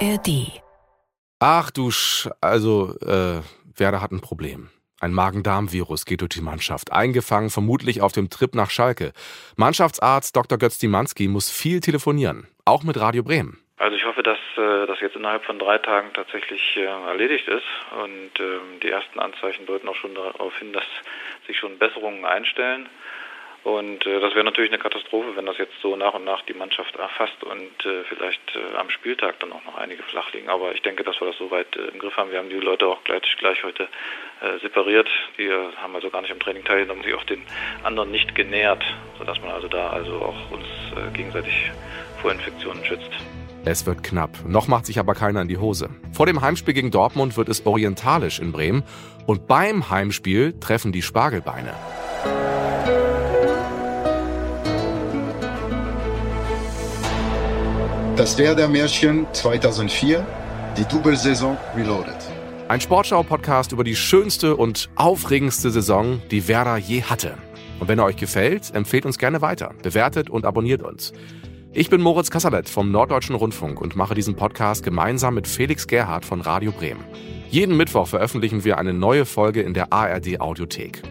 ARD. Ach du Sch... Also, äh, Werder hat ein Problem. Ein Magen-Darm-Virus geht durch die Mannschaft, eingefangen vermutlich auf dem Trip nach Schalke. Mannschaftsarzt Dr. Götz Dimanski muss viel telefonieren, auch mit Radio Bremen. Also ich hoffe, dass äh, das jetzt innerhalb von drei Tagen tatsächlich äh, erledigt ist und ähm, die ersten Anzeichen deuten auch schon darauf hin, dass sich schon Besserungen einstellen. Und äh, das wäre natürlich eine Katastrophe, wenn das jetzt so nach und nach die Mannschaft erfasst und äh, vielleicht äh, am Spieltag dann auch noch einige flach liegen. Aber ich denke, dass wir das soweit äh, im Griff haben. Wir haben die Leute auch gleich, gleich heute äh, separiert. Die äh, haben also gar nicht am Training teilgenommen, sich auch den anderen nicht genährt, sodass man also da also auch uns äh, gegenseitig vor Infektionen schützt. Es wird knapp. Noch macht sich aber keiner in die Hose. Vor dem Heimspiel gegen Dortmund wird es orientalisch in Bremen. Und beim Heimspiel treffen die Spargelbeine. Das Werder-Märchen 2004, die Double-Saison Reloaded. Ein Sportschau-Podcast über die schönste und aufregendste Saison, die Werder je hatte. Und wenn er euch gefällt, empfehlt uns gerne weiter, bewertet und abonniert uns. Ich bin Moritz Kasserlet vom Norddeutschen Rundfunk und mache diesen Podcast gemeinsam mit Felix Gerhardt von Radio Bremen. Jeden Mittwoch veröffentlichen wir eine neue Folge in der ARD Audiothek.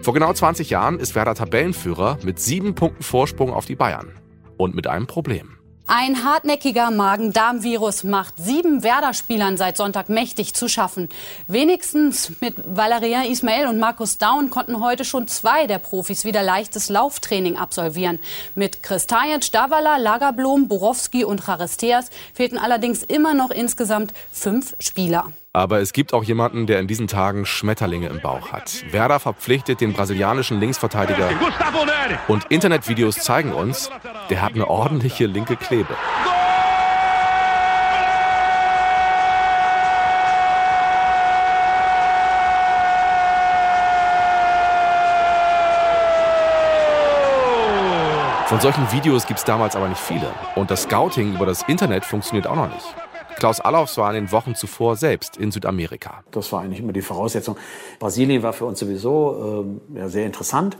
Vor genau 20 Jahren ist Werder Tabellenführer mit sieben Punkten Vorsprung auf die Bayern. Und mit einem Problem. Ein hartnäckiger Magen-Darm-Virus macht sieben Werder-Spielern seit Sonntag mächtig zu schaffen. Wenigstens mit Valérien Ismail und Markus Daun konnten heute schon zwei der Profis wieder leichtes Lauftraining absolvieren. Mit Kristajic, Davala, Lagerblom, Borowski und Charisteas fehlten allerdings immer noch insgesamt fünf Spieler. Aber es gibt auch jemanden, der in diesen Tagen Schmetterlinge im Bauch hat. Werder verpflichtet den brasilianischen Linksverteidiger. Und Internetvideos zeigen uns, der hat eine ordentliche linke Klebe. Von solchen Videos gibt es damals aber nicht viele. Und das Scouting über das Internet funktioniert auch noch nicht. Klaus Allofs war in den Wochen zuvor selbst in Südamerika. Das war eigentlich immer die Voraussetzung. Brasilien war für uns sowieso äh, ja, sehr interessant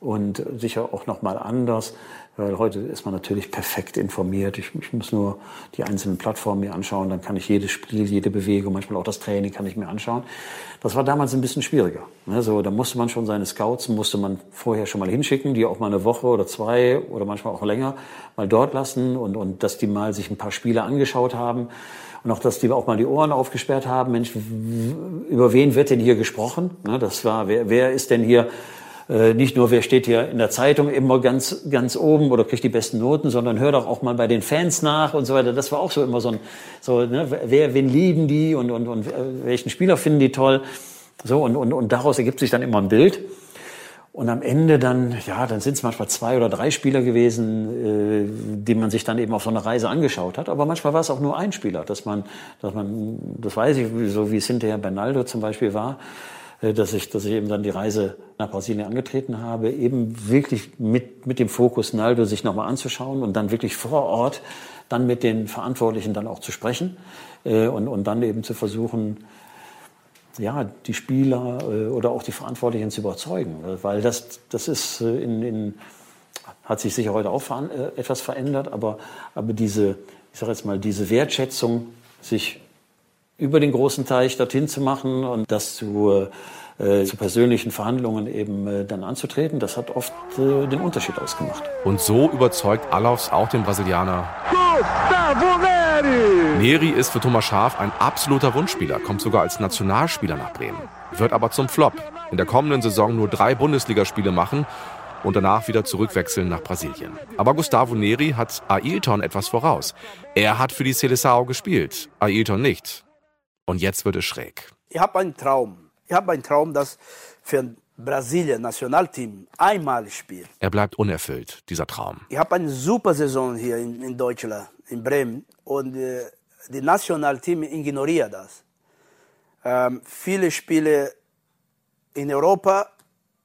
und sicher auch noch mal anders, weil heute ist man natürlich perfekt informiert. Ich, ich, muss nur die einzelnen Plattformen mir anschauen, dann kann ich jedes Spiel, jede Bewegung, manchmal auch das Training kann ich mir anschauen. Das war damals ein bisschen schwieriger. Also, da musste man schon seine Scouts, musste man vorher schon mal hinschicken, die auch mal eine Woche oder zwei oder manchmal auch länger mal dort lassen und, und dass die mal sich ein paar Spiele angeschaut haben. Und auch, dass die auch mal die Ohren aufgesperrt haben. Mensch, über wen wird denn hier gesprochen? Das war, wer, wer ist denn hier äh, nicht nur, wer steht hier in der Zeitung immer ganz, ganz oben oder kriegt die besten Noten, sondern hör doch auch mal bei den Fans nach und so weiter. Das war auch so immer so ein, so, ne, wer, wen lieben die und, und, und äh, welchen Spieler finden die toll. So, und, und, und daraus ergibt sich dann immer ein Bild. Und am Ende dann, ja, dann sind es manchmal zwei oder drei Spieler gewesen, äh, die man sich dann eben auf so einer Reise angeschaut hat. Aber manchmal war es auch nur ein Spieler, dass man, dass man, das weiß ich, so wie es hinterher bei Naldo zum Beispiel war, dass ich, dass ich eben dann die Reise nach Brasilien angetreten habe, eben wirklich mit, mit dem Fokus Naldo sich nochmal anzuschauen und dann wirklich vor Ort dann mit den Verantwortlichen dann auch zu sprechen äh, und, und dann eben zu versuchen, ja, die Spieler äh, oder auch die Verantwortlichen zu überzeugen. Weil das, das ist in, in hat sich sicher heute auch etwas verändert, aber, aber diese, ich sage jetzt mal, diese Wertschätzung, sich über den großen Teich dorthin zu machen und das zu, äh, zu persönlichen Verhandlungen eben äh, dann anzutreten, das hat oft äh, den Unterschied ausgemacht. Und so überzeugt Alofs auch den Brasilianer. Neri ist für Thomas Schaaf ein absoluter Wunschspieler, kommt sogar als Nationalspieler nach Bremen, wird aber zum Flop. In der kommenden Saison nur drei Bundesligaspiele machen und danach wieder zurückwechseln nach Brasilien. Aber Gustavo Neri hat Ailton etwas voraus. Er hat für die Seleção gespielt, Ailton nicht. Und jetzt wird es schräg. Ich habe einen Traum. Ich habe einen Traum, dass für ein Brasilien Nationalteam einmal spielt. Er bleibt unerfüllt, dieser Traum. Ich habe eine super Saison hier in, in Deutschland, in Bremen. Und äh, die Nationalteam ignoriert das. Ähm, viele Spiele in Europa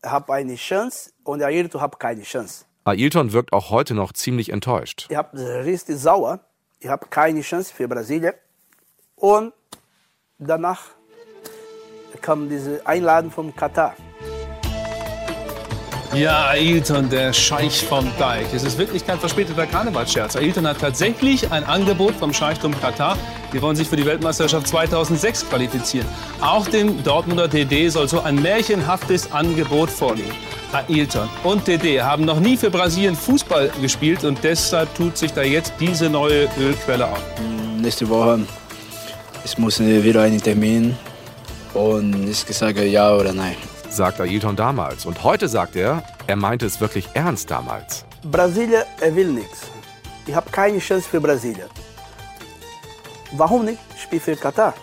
haben eine Chance und Ayrton hat keine Chance. Ailton wirkt auch heute noch ziemlich enttäuscht. Ich habe richtig sauer. Ich habe keine Chance für Brasilien. Und danach kam diese Einladung vom Katar. Ja, Ailton, der Scheich vom Deich. Es ist wirklich kein verspäteter Karnevalsscherz. Ailton hat tatsächlich ein Angebot vom Scheichtum Katar. Die wollen sich für die Weltmeisterschaft 2006 qualifizieren. Auch dem Dortmunder DD soll so ein märchenhaftes Angebot vorliegen. Ailton und DD haben noch nie für Brasilien Fußball gespielt und deshalb tut sich da jetzt diese neue Ölquelle auf. Nächste Woche ich muss wieder einen Termin und ich sage ja oder nein sagt Ailton damals. Und heute sagt er, er meinte es wirklich ernst damals. Brasilien, er will nichts. Ich habe keine Chance für Brasilien. Warum nicht? Ich spiele für Katar.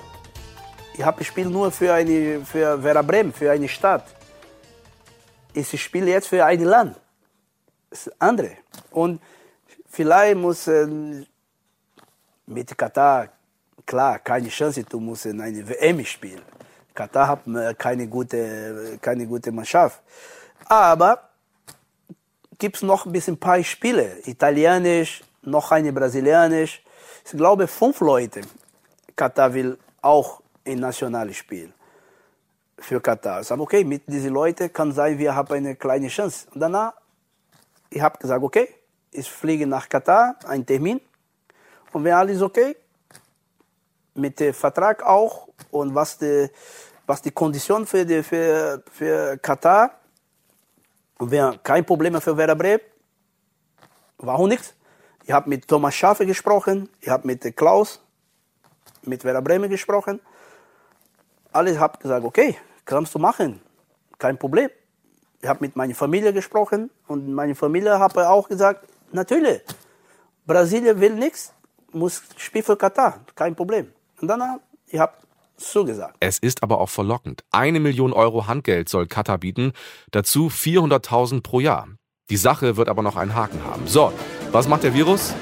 Ich habe gespielt nur für, eine, für Vera Bremen, für eine Stadt. Ich spiele jetzt für ein Land. Das ist andere. Und vielleicht muss äh, mit Katar, klar, keine Chance, du musst in eine WM spielen. Katar hat äh, keine gute, keine gute Mannschaft. Aber gibt es noch ein bisschen paar Spiele. Italienisch, noch eine Brasilianisch. Ich glaube, fünf Leute. Katar will auch in nationales Spiel für Katar. Ich sage, okay, mit diesen Leuten kann sein, wir haben eine kleine Chance. Und danach, ich habe gesagt, okay, ich fliege nach Katar, ein Termin. Und wenn alles okay, mit dem Vertrag auch und was die was die Kondition für, die, für, für Katar und wir kein Problem für Werder Bremen. Warum nicht? Ich habe mit Thomas Schafe gesprochen, ich habe mit Klaus, mit Werder Bremen gesprochen. Alle haben gesagt, okay, kannst du machen, kein Problem. Ich habe mit meiner Familie gesprochen und meine Familie hat auch gesagt, natürlich, Brasilien will nichts, muss spielen für Katar, kein Problem. Und dann, ich habe zugesagt. Es ist aber auch verlockend. Eine Million Euro Handgeld soll Katar bieten, dazu 400.000 pro Jahr. Die Sache wird aber noch einen Haken haben. So, was macht der Virus?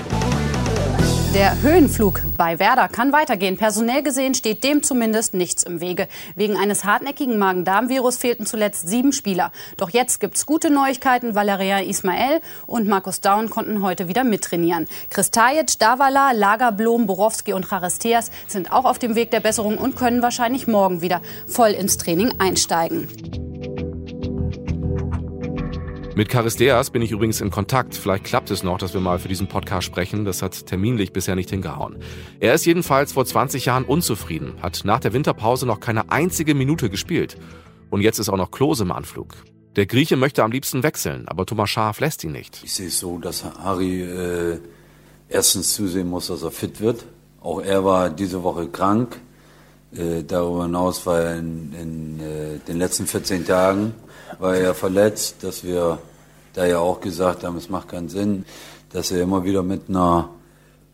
Der Höhenflug bei Werder kann weitergehen. Personell gesehen steht dem zumindest nichts im Wege. Wegen eines hartnäckigen Magen-Darm-Virus fehlten zuletzt sieben Spieler. Doch jetzt gibt's gute Neuigkeiten. Valeria Ismael und Markus Daun konnten heute wieder mittrainieren. Kristajic, Davala, Lagerblom, Borowski und Charisteas sind auch auf dem Weg der Besserung und können wahrscheinlich morgen wieder voll ins Training einsteigen. Mit Charisteas bin ich übrigens in Kontakt. Vielleicht klappt es noch, dass wir mal für diesen Podcast sprechen. Das hat terminlich bisher nicht hingehauen. Er ist jedenfalls vor 20 Jahren unzufrieden, hat nach der Winterpause noch keine einzige Minute gespielt. Und jetzt ist auch noch Klose im Anflug. Der Grieche möchte am liebsten wechseln, aber Thomas Schaaf lässt ihn nicht. Ich sehe es so, dass Harry äh, erstens zusehen muss, dass er fit wird. Auch er war diese Woche krank. Äh, darüber hinaus war er in, in äh, den letzten 14 Tagen war er verletzt, dass wir da ja auch gesagt haben, es macht keinen Sinn, dass er immer wieder mit einer,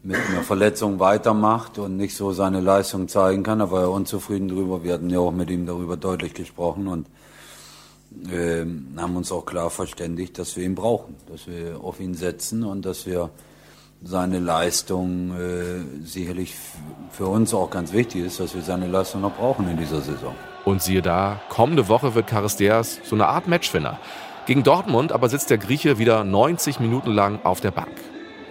mit einer Verletzung weitermacht und nicht so seine Leistung zeigen kann. Da war er unzufrieden drüber. Wir hatten ja auch mit ihm darüber deutlich gesprochen und äh, haben uns auch klar verständigt, dass wir ihn brauchen, dass wir auf ihn setzen und dass wir seine Leistung äh, sicherlich für uns auch ganz wichtig ist, dass wir seine Leistung noch brauchen in dieser Saison. Und siehe da, kommende Woche wird Charisteas so eine Art Matchwinner. Gegen Dortmund aber sitzt der Grieche wieder 90 Minuten lang auf der Bank.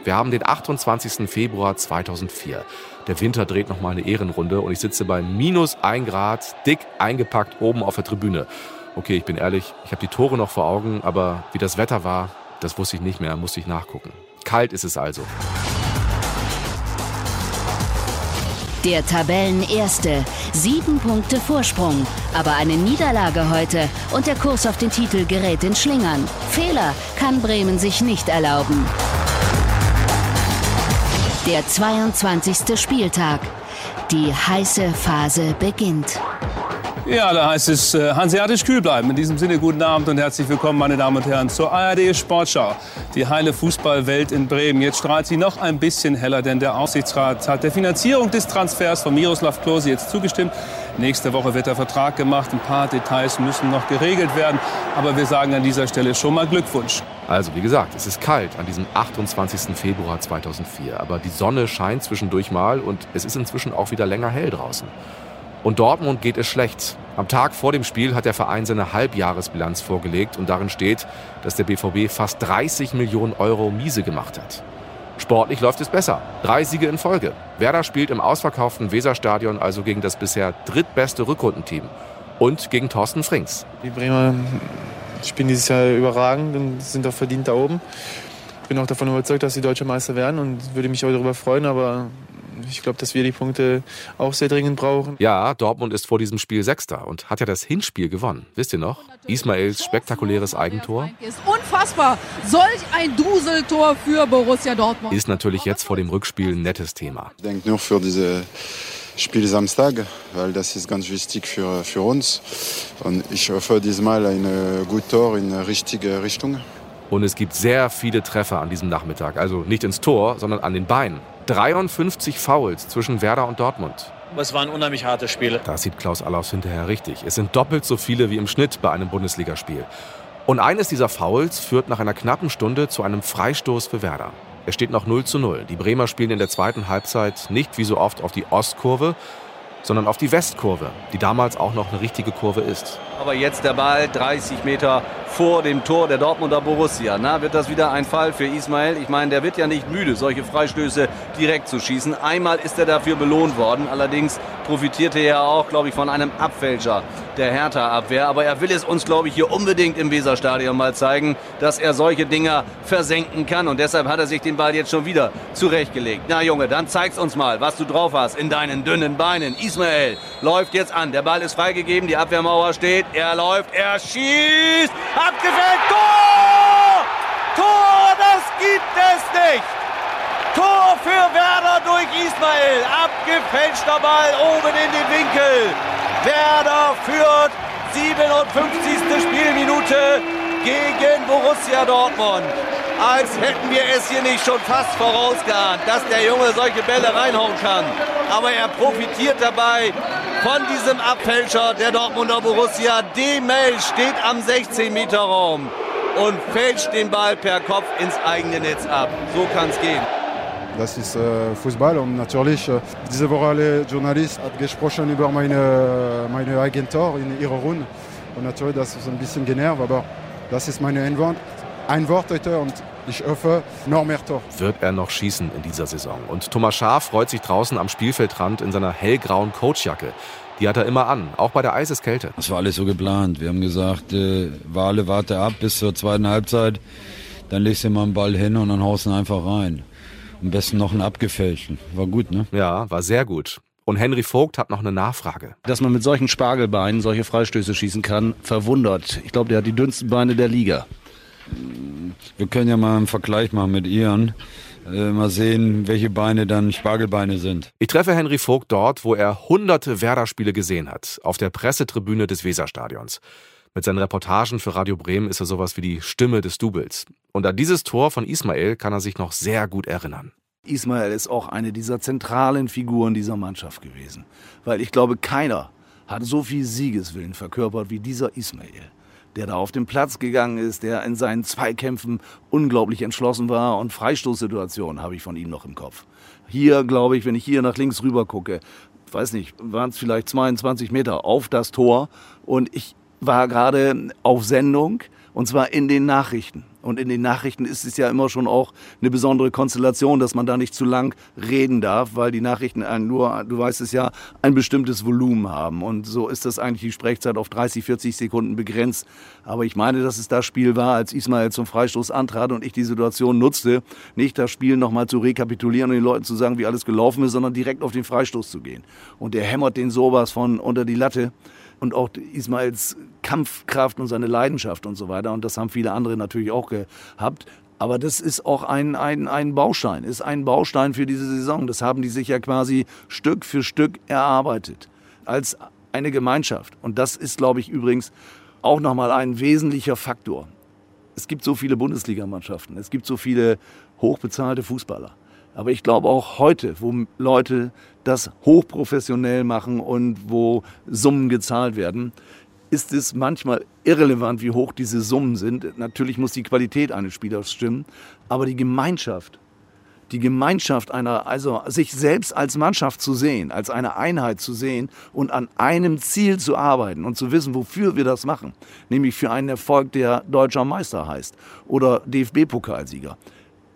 Wir haben den 28. Februar 2004. Der Winter dreht noch mal eine Ehrenrunde und ich sitze bei minus 1 Grad, dick eingepackt oben auf der Tribüne. Okay, ich bin ehrlich, ich habe die Tore noch vor Augen, aber wie das Wetter war, das wusste ich nicht mehr, musste ich nachgucken. Kalt ist es also. Der Tabellenerste. Sieben Punkte Vorsprung. Aber eine Niederlage heute und der Kurs auf den Titel gerät in Schlingern. Fehler kann Bremen sich nicht erlauben. Der 22. Spieltag. Die heiße Phase beginnt. Ja, da heißt es äh, hanseatisch kühl bleiben. In diesem Sinne guten Abend und herzlich willkommen, meine Damen und Herren, zur ARD Sportschau. Die heile Fußballwelt in Bremen. Jetzt strahlt sie noch ein bisschen heller, denn der Aufsichtsrat hat der Finanzierung des Transfers von Miroslav Klose jetzt zugestimmt. Nächste Woche wird der Vertrag gemacht. Ein paar Details müssen noch geregelt werden. Aber wir sagen an dieser Stelle schon mal Glückwunsch. Also, wie gesagt, es ist kalt an diesem 28. Februar 2004. Aber die Sonne scheint zwischendurch mal und es ist inzwischen auch wieder länger hell draußen. Und Dortmund geht es schlecht. Am Tag vor dem Spiel hat der Verein seine Halbjahresbilanz vorgelegt und darin steht, dass der BVB fast 30 Millionen Euro miese gemacht hat. Sportlich läuft es besser. Drei Siege in Folge. Werder spielt im ausverkauften Weserstadion also gegen das bisher drittbeste Rückrundenteam und gegen Thorsten Frings. Die Bremer spielen dieses Jahr überragend und sind auch verdient da oben. Ich bin auch davon überzeugt, dass sie deutsche Meister werden und würde mich auch darüber freuen, aber ich glaube, dass wir die Punkte auch sehr dringend brauchen. Ja, Dortmund ist vor diesem Spiel Sechster und hat ja das Hinspiel gewonnen. Wisst ihr noch? Ismails spektakuläres Eigentor. Ist unfassbar. Solch ein Duseltor für Borussia Dortmund. Ist natürlich jetzt vor dem Rückspiel ein nettes Thema. Ich denke nur für diese Spiel Samstag, weil das ist ganz wichtig für, für uns. Und ich hoffe diesmal ein gutes Tor in die richtige Richtung. Und es gibt sehr viele Treffer an diesem Nachmittag. Also nicht ins Tor, sondern an den Beinen. 53 Fouls zwischen Werder und Dortmund. Es waren unheimlich harte Spiele. Da sieht Klaus Allaus hinterher richtig. Es sind doppelt so viele wie im Schnitt bei einem Bundesligaspiel. Und eines dieser Fouls führt nach einer knappen Stunde zu einem Freistoß für Werder. Es steht noch 0 zu 0. Die Bremer spielen in der zweiten Halbzeit nicht wie so oft auf die Ostkurve, sondern auf die Westkurve, die damals auch noch eine richtige Kurve ist. Aber jetzt der Ball 30 Meter vor dem Tor der Dortmunder Borussia. Na, wird das wieder ein Fall für Ismail? Ich meine, der wird ja nicht müde, solche Freistöße direkt zu schießen. Einmal ist er dafür belohnt worden. Allerdings profitierte er auch, glaube ich, von einem Abfälscher der Hertha-Abwehr. Aber er will es uns, glaube ich, hier unbedingt im Weserstadion mal zeigen, dass er solche Dinger versenken kann. Und deshalb hat er sich den Ball jetzt schon wieder zurechtgelegt. Na, Junge, dann zeig's uns mal, was du drauf hast in deinen dünnen Beinen. Ismail läuft jetzt an. Der Ball ist freigegeben, die Abwehrmauer steht. Er läuft, er schießt. Abgefällt, Tor! Tor, das gibt es nicht! Tor für Werder durch Ismail. Abgefälschter Ball oben in den Winkel. Werder führt 57. Spielminute gegen Borussia Dortmund. Als hätten wir es hier nicht schon fast vorausgeahnt, dass der Junge solche Bälle reinhauen kann. Aber er profitiert dabei von diesem Abfälscher der Dortmunder Borussia. Demel steht am 16-Meter-Raum und fälscht den Ball per Kopf ins eigene Netz ab. So kann es gehen. Das ist äh, Fußball und natürlich, äh, diese Woche alle Journalisten hat gesprochen über meine, meine Eigentor in ihrer Runde. Und natürlich, das ist ein bisschen genervt, aber das ist meine Antwort. Ein Wort heute und ich hoffe, noch mehr Tor. Wird er noch schießen in dieser Saison? Und Thomas Schaaf freut sich draußen am Spielfeldrand in seiner hellgrauen Coachjacke. Die hat er immer an, auch bei der Eiseskälte. Das war alles so geplant. Wir haben gesagt, äh, Wale, warte ab bis zur zweiten Halbzeit. Dann legst du mal einen Ball hin und dann haust du ihn einfach rein. Am besten noch einen abgefälschten. War gut, ne? Ja, war sehr gut. Und Henry Vogt hat noch eine Nachfrage. Dass man mit solchen Spargelbeinen solche Freistöße schießen kann, verwundert. Ich glaube, der hat die dünnsten Beine der Liga. Wir können ja mal einen Vergleich machen mit Ian. Äh, mal sehen, welche Beine dann Spargelbeine sind. Ich treffe Henry Vogt dort, wo er hunderte Werder-Spiele gesehen hat, auf der Pressetribüne des Weserstadions. Mit seinen Reportagen für Radio Bremen ist er sowas wie die Stimme des Doubles. Und an dieses Tor von Ismail kann er sich noch sehr gut erinnern. Ismail ist auch eine dieser zentralen Figuren dieser Mannschaft gewesen. Weil ich glaube, keiner hat so viel Siegeswillen verkörpert wie dieser Ismail der da auf den Platz gegangen ist, der in seinen Zweikämpfen unglaublich entschlossen war und Freistoßsituationen habe ich von ihm noch im Kopf. Hier, glaube ich, wenn ich hier nach links rüber gucke, weiß nicht, waren es vielleicht 22 Meter auf das Tor und ich war gerade auf Sendung und zwar in den Nachrichten. Und in den Nachrichten ist es ja immer schon auch eine besondere Konstellation, dass man da nicht zu lang reden darf, weil die Nachrichten nur, du weißt es ja, ein bestimmtes Volumen haben. Und so ist das eigentlich die Sprechzeit auf 30, 40 Sekunden begrenzt. Aber ich meine, dass es das Spiel war, als Ismail zum Freistoß antrat und ich die Situation nutzte, nicht das Spiel nochmal zu rekapitulieren und den Leuten zu sagen, wie alles gelaufen ist, sondern direkt auf den Freistoß zu gehen. Und der hämmert den sowas von unter die Latte und auch Ismails Kampfkraft und seine Leidenschaft und so weiter. Und das haben viele andere natürlich auch gehabt. Aber das ist auch ein, ein, ein Baustein, ist ein Baustein für diese Saison. Das haben die sich ja quasi Stück für Stück erarbeitet. Als eine Gemeinschaft. Und das ist, glaube ich, übrigens auch nochmal ein wesentlicher Faktor. Es gibt so viele Bundesligamannschaften, es gibt so viele hochbezahlte Fußballer. Aber ich glaube auch heute, wo Leute das hochprofessionell machen und wo Summen gezahlt werden, ist es manchmal irrelevant, wie hoch diese Summen sind. Natürlich muss die Qualität eines Spielers stimmen, aber die Gemeinschaft, die Gemeinschaft einer, also sich selbst als Mannschaft zu sehen, als eine Einheit zu sehen und an einem Ziel zu arbeiten und zu wissen, wofür wir das machen, nämlich für einen Erfolg, der deutscher Meister heißt oder DFB-Pokalsieger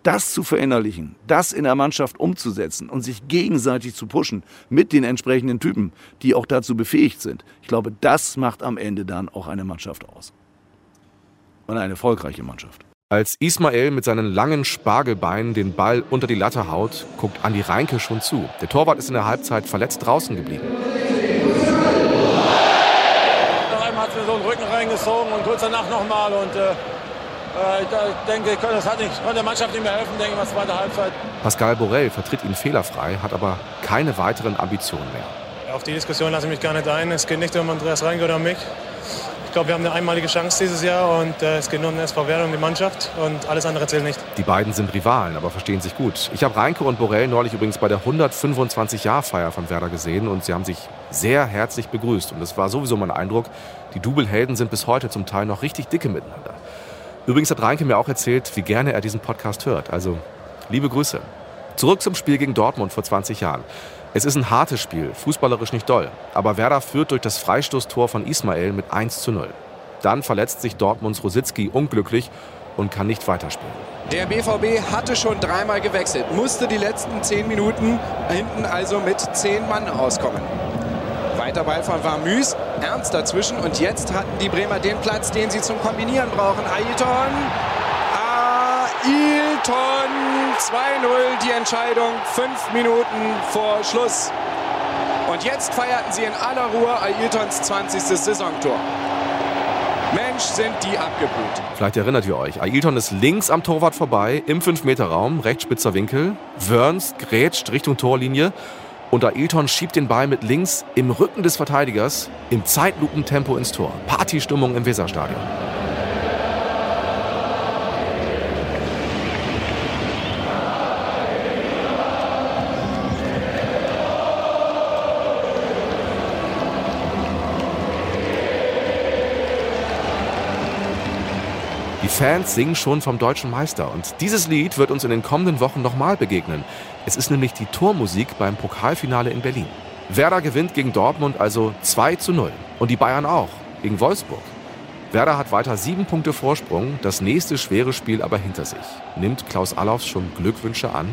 das zu verinnerlichen, das in der Mannschaft umzusetzen und sich gegenseitig zu pushen mit den entsprechenden Typen, die auch dazu befähigt sind, ich glaube, das macht am Ende dann auch eine Mannschaft aus. und eine erfolgreiche Mannschaft. Als Ismael mit seinen langen Spargelbeinen den Ball unter die Latte haut, guckt Andi Reinke schon zu. Der Torwart ist in der Halbzeit verletzt draußen geblieben. Nach einmal hat mir so einen Rücken reingezogen und kurz danach nochmal. Und äh ich denke, das hat nicht, konnte der Mannschaft nicht mehr helfen, denke ich mal, zweite Halbzeit. Pascal Borel vertritt ihn fehlerfrei, hat aber keine weiteren Ambitionen mehr. Auf die Diskussion lasse ich mich gar nicht ein. Es geht nicht um Andreas Reinke oder um mich glaube, wir haben eine einmalige Chance dieses Jahr und äh, es geht nur um den SV Werder, um die Mannschaft und alles andere zählt nicht. Die beiden sind Rivalen, aber verstehen sich gut. Ich habe Reinke und Borell neulich übrigens bei der 125-Jahr-Feier von Werder gesehen und sie haben sich sehr herzlich begrüßt. Und es war sowieso mein Eindruck, die Double-Helden sind bis heute zum Teil noch richtig dicke miteinander. Übrigens hat Reinke mir auch erzählt, wie gerne er diesen Podcast hört. Also liebe Grüße. Zurück zum Spiel gegen Dortmund vor 20 Jahren. Es ist ein hartes Spiel, fußballerisch nicht doll. Aber Werder führt durch das Freistoßtor von Ismail mit 1 zu 0. Dann verletzt sich Dortmunds Rositzky unglücklich und kann nicht weiterspielen. Der BVB hatte schon dreimal gewechselt, musste die letzten zehn Minuten hinten also mit zehn Mann auskommen. Weiter Ball von Varmüs, Ernst dazwischen und jetzt hatten die Bremer den Platz, den sie zum Kombinieren brauchen. Ailton, Ailton 2-0 die Entscheidung, fünf Minuten vor Schluss. Und jetzt feierten sie in aller Ruhe Ailtons 20. Saisontor. Mensch, sind die abgebrüht. Vielleicht erinnert ihr euch, Ailton ist links am Torwart vorbei, im 5-Meter-Raum, rechts spitzer Winkel. Wörns grätscht Richtung Torlinie und Ailton schiebt den Ball mit links im Rücken des Verteidigers im Zeitlupentempo ins Tor. Partystimmung im Weserstadion. Die Fans singen schon vom deutschen Meister und dieses Lied wird uns in den kommenden Wochen nochmal begegnen. Es ist nämlich die Tormusik beim Pokalfinale in Berlin. Werder gewinnt gegen Dortmund also 2 zu 0 und die Bayern auch gegen Wolfsburg. Werder hat weiter sieben Punkte Vorsprung, das nächste schwere Spiel aber hinter sich. Nimmt Klaus Allofs schon Glückwünsche an?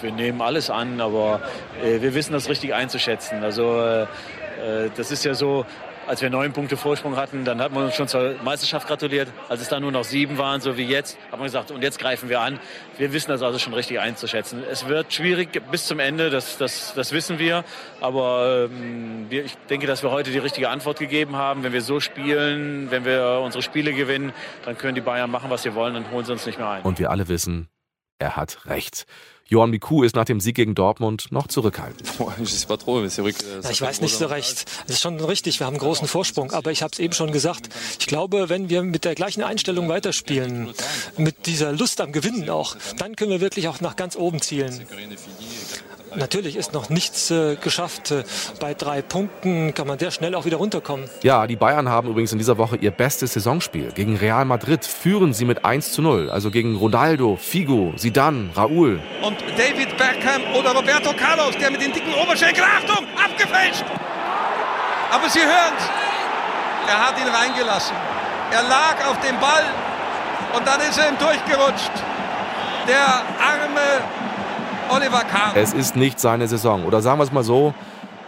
Wir nehmen alles an, aber äh, wir wissen das richtig einzuschätzen. Also äh, äh das ist ja so, als wir neun Punkte Vorsprung hatten, dann hat man uns schon zur Meisterschaft gratuliert. Als es dann nur noch sieben waren, so wie jetzt, hat man gesagt, und jetzt greifen wir an. Wir wissen das also schon richtig einzuschätzen. Es wird schwierig bis zum Ende, das, das, das wissen wir. Aber ähm, wir, ich denke, dass wir heute die richtige Antwort gegeben haben. Wenn wir so spielen, wenn wir unsere Spiele gewinnen, dann können die Bayern machen, was sie wollen und holen sie uns nicht mehr ein. Und wir alle wissen, er hat recht. Johan Miku ist nach dem Sieg gegen Dortmund noch zurückhaltend. Ja, ich weiß nicht so recht. Es ist schon richtig, wir haben einen großen Vorsprung. Aber ich habe es eben schon gesagt. Ich glaube, wenn wir mit der gleichen Einstellung weiterspielen, mit dieser Lust am Gewinnen auch, dann können wir wirklich auch nach ganz oben zielen. Natürlich ist noch nichts äh, geschafft. Äh, bei drei Punkten kann man sehr schnell auch wieder runterkommen. Ja, die Bayern haben übrigens in dieser Woche ihr bestes Saisonspiel. Gegen Real Madrid führen sie mit 1 zu 0. Also gegen Ronaldo, Figo, Zidane, Raúl. Und David Beckham oder Roberto Carlos, der mit den dicken Oberschenkeln, Achtung, abgefälscht! Aber Sie hören er hat ihn reingelassen. Er lag auf dem Ball und dann ist er ihm durchgerutscht. Der arme Oliver Kahn. Es ist nicht seine Saison. Oder sagen wir es mal so,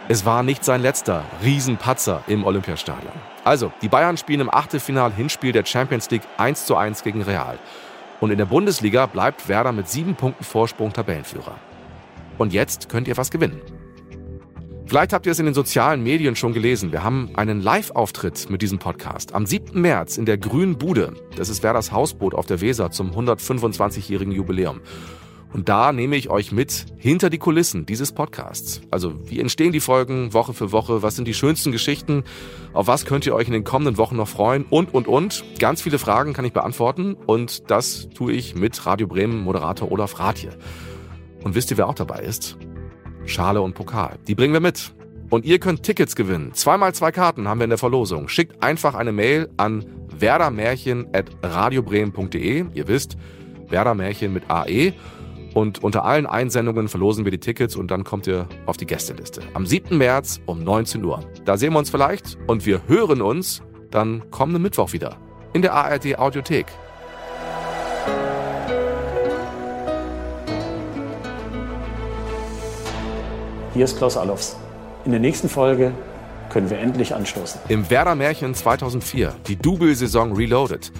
es war nicht sein letzter Riesenpatzer im Olympiastadion. Also, die Bayern spielen im Achtelfinal-Hinspiel der Champions League 1 zu 1 gegen Real. Und in der Bundesliga bleibt Werder mit sieben Punkten Vorsprung Tabellenführer. Und jetzt könnt ihr was gewinnen. Vielleicht habt ihr es in den sozialen Medien schon gelesen. Wir haben einen Live-Auftritt mit diesem Podcast am 7. März in der Grünen Bude. Das ist Werders Hausboot auf der Weser zum 125-jährigen Jubiläum. Und da nehme ich euch mit hinter die Kulissen dieses Podcasts. Also wie entstehen die Folgen Woche für Woche? Was sind die schönsten Geschichten? Auf was könnt ihr euch in den kommenden Wochen noch freuen? Und, und, und. Ganz viele Fragen kann ich beantworten. Und das tue ich mit Radio Bremen Moderator Olaf Rathje. Und wisst ihr, wer auch dabei ist? Schale und Pokal. Die bringen wir mit. Und ihr könnt Tickets gewinnen. Zweimal zwei Karten haben wir in der Verlosung. Schickt einfach eine Mail an werdermärchen.radiobremen.de. Ihr wisst, Werdermärchen mit AE. Und unter allen Einsendungen verlosen wir die Tickets und dann kommt ihr auf die Gästeliste. Am 7. März um 19 Uhr. Da sehen wir uns vielleicht und wir hören uns dann kommenden Mittwoch wieder in der ARD Audiothek. Hier ist Klaus Allofs. In der nächsten Folge können wir endlich anstoßen. Im Werder Märchen 2004, die Double-Saison Reloaded.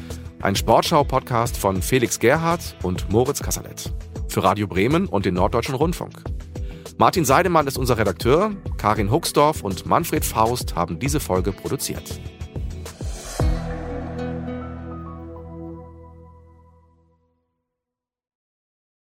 Ein Sportschau-Podcast von Felix Gerhardt und Moritz Kasserlet. Für Radio Bremen und den Norddeutschen Rundfunk. Martin Seidemann ist unser Redakteur, Karin Huxdorf und Manfred Faust haben diese Folge produziert.